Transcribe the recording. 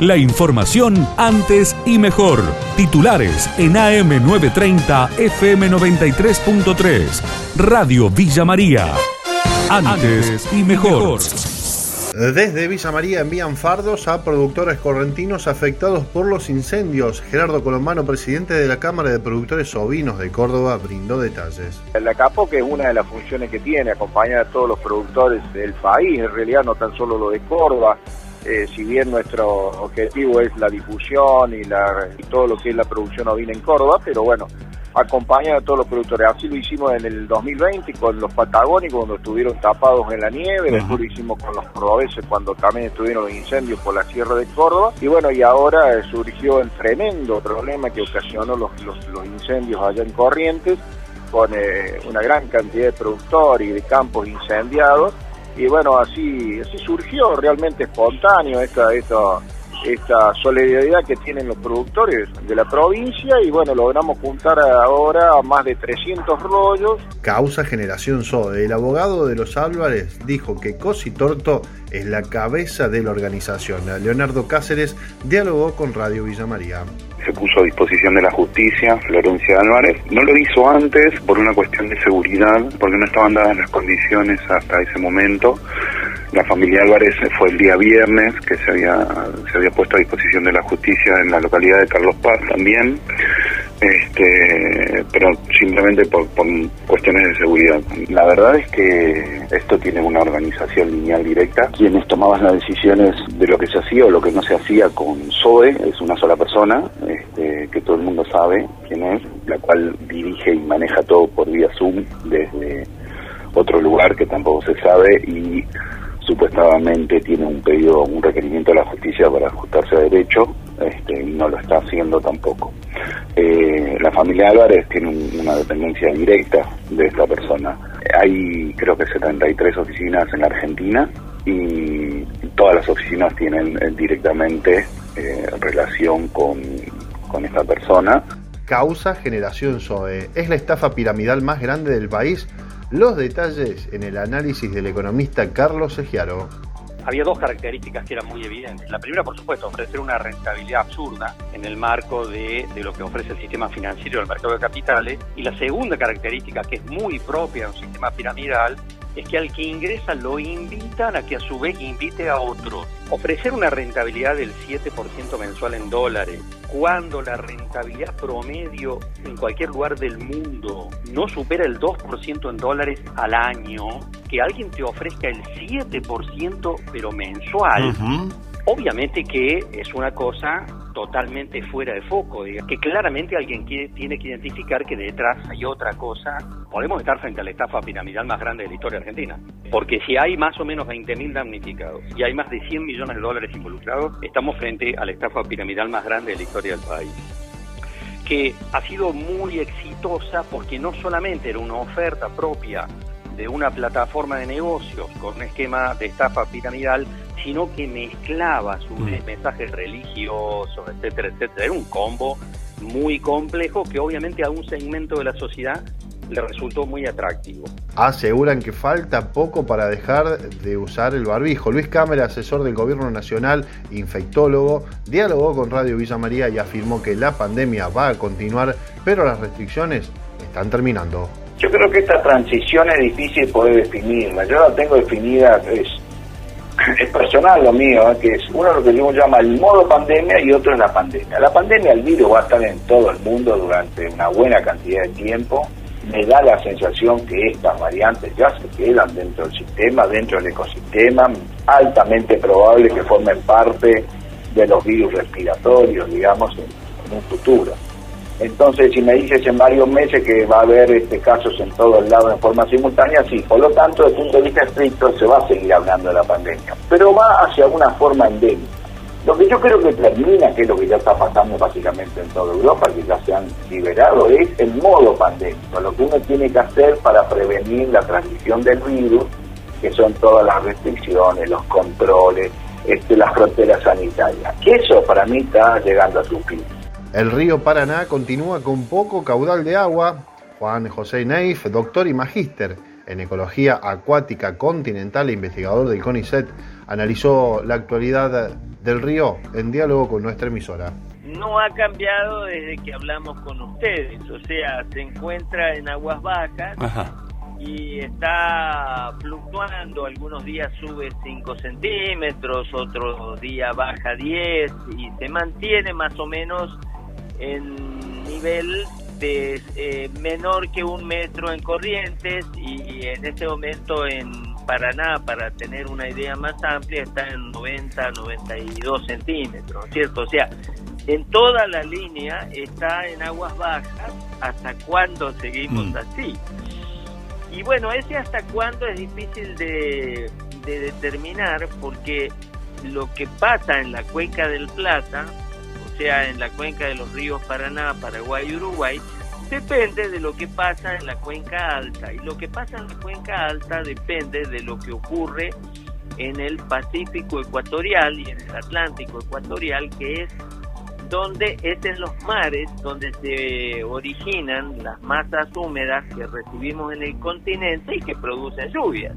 La información antes y mejor. Titulares en AM930 FM93.3. Radio Villa María. Antes y mejor. Desde Villa María envían fardos a productores correntinos afectados por los incendios. Gerardo Colombano, presidente de la Cámara de Productores Ovinos de Córdoba, brindó detalles. La CAPO, que es una de las funciones que tiene, acompañar a todos los productores del país, en realidad no tan solo lo de Córdoba, eh, si bien nuestro objetivo es la difusión y, la, y todo lo que es la producción ovina en Córdoba, pero bueno, acompañar a todos los productores. Así lo hicimos en el 2020 con los patagónicos cuando estuvieron tapados en la nieve, después lo hicimos con los cordobeses cuando también estuvieron los incendios por la Sierra de Córdoba y bueno, y ahora surgió el tremendo problema que ocasionó los, los, incendios allá en Corrientes con eh, una gran cantidad de productores y de campos incendiados y bueno, así, así surgió realmente espontáneo esta, esta, esta solidaridad que tienen los productores de la provincia y bueno, logramos juntar ahora a más de 300 rollos. Causa Generación SOE. El abogado de los Álvarez dijo que Cosi Torto es la cabeza de la organización. Leonardo Cáceres dialogó con Radio Villa María se puso a disposición de la justicia, Florencia Álvarez. No lo hizo antes por una cuestión de seguridad, porque no estaban dadas las condiciones hasta ese momento. La familia Álvarez fue el día viernes que se había, se había puesto a disposición de la justicia en la localidad de Carlos Paz también este, pero simplemente por, cuestiones de seguridad. La verdad es que esto tiene una organización lineal directa. Quienes tomaban las decisiones de lo que se hacía o lo que no se hacía con SOE es una sola persona, este, que todo el mundo sabe quién es, la cual dirige y maneja todo por vía Zoom desde otro lugar que tampoco se sabe y supuestamente tiene un pedido, un requerimiento de la justicia para ajustarse a derecho este, y no lo está haciendo tampoco. Eh, la familia Álvarez tiene una dependencia directa de esta persona. Hay creo que 73 oficinas en Argentina y todas las oficinas tienen eh, directamente eh, relación con, con esta persona. Causa Generación SOE. Es la estafa piramidal más grande del país. Los detalles en el análisis del economista Carlos Segiaro había dos características que eran muy evidentes. La primera, por supuesto, ofrecer una rentabilidad absurda en el marco de, lo que ofrece el sistema financiero del mercado de capitales. Y la segunda característica, que es muy propia de un sistema piramidal, es que al que ingresa lo invitan a que a su vez invite a otros. Ofrecer una rentabilidad del 7% mensual en dólares, cuando la rentabilidad promedio en cualquier lugar del mundo no supera el 2% en dólares al año, que alguien te ofrezca el 7% pero mensual, obviamente que es una cosa totalmente fuera de foco, que claramente alguien tiene que identificar que detrás hay otra cosa. Podemos estar frente a la estafa piramidal más grande de la historia argentina, porque si hay más o menos 20.000 damnificados y hay más de 100 millones de dólares involucrados, estamos frente a la estafa piramidal más grande de la historia del país que ha sido muy exitosa porque no solamente era una oferta propia de una plataforma de negocios con un esquema de estafa piramidal, sino que mezclaba sus mm. mensajes religiosos, etcétera, etcétera. Era un combo muy complejo que obviamente a un segmento de la sociedad le resultó muy atractivo. Aseguran que falta poco para dejar de usar el barbijo. Luis Cámara, asesor del Gobierno Nacional, infectólogo, dialogó con Radio Villa María y afirmó que la pandemia va a continuar, pero las restricciones están terminando. Yo creo que esta transición es difícil poder definirla. Yo la tengo definida, es, es personal lo mío, ¿eh? que es uno lo que yo llama el modo pandemia y otro es la pandemia. La pandemia, el virus va a estar en todo el mundo durante una buena cantidad de tiempo. Me da la sensación que estas variantes ya se quedan dentro del sistema, dentro del ecosistema, altamente probable que formen parte de los virus respiratorios, digamos, en un futuro. Entonces, si me dices en varios meses que va a haber este, casos en todos lados en forma simultánea, sí. Por lo tanto, desde el punto de vista estricto, se va a seguir hablando de la pandemia. Pero va hacia una forma endémica. Lo que yo creo que termina, que es lo que ya está pasando básicamente en toda Europa, que ya se han liberado, es el modo pandémico. Lo que uno tiene que hacer para prevenir la transmisión del virus, que son todas las restricciones, los controles, este, las fronteras sanitarias. Que eso para mí está llegando a su fin. El río Paraná continúa con poco caudal de agua. Juan José Neif, doctor y magíster en ecología acuática continental e investigador del CONICET, analizó la actualidad del Río en diálogo con nuestra emisora. No ha cambiado desde que hablamos con ustedes, o sea, se encuentra en aguas bajas y está fluctuando, algunos días sube 5 centímetros, otros días baja 10 y se mantiene más o menos en nivel de eh, menor que un metro en corrientes y en este momento en Paraná, para tener una idea más amplia, está en 90, 92 centímetros, ¿cierto? O sea, en toda la línea está en aguas bajas, ¿hasta cuándo seguimos mm. así? Y bueno, ese hasta cuándo es difícil de, de determinar porque lo que pasa en la cuenca del Plata, sea, en la cuenca de los ríos Paraná, Paraguay y Uruguay, depende de lo que pasa en la cuenca alta. Y lo que pasa en la cuenca alta depende de lo que ocurre en el Pacífico ecuatorial y en el Atlántico ecuatorial, que es donde es en los mares donde se originan las masas húmedas que recibimos en el continente y que producen lluvias.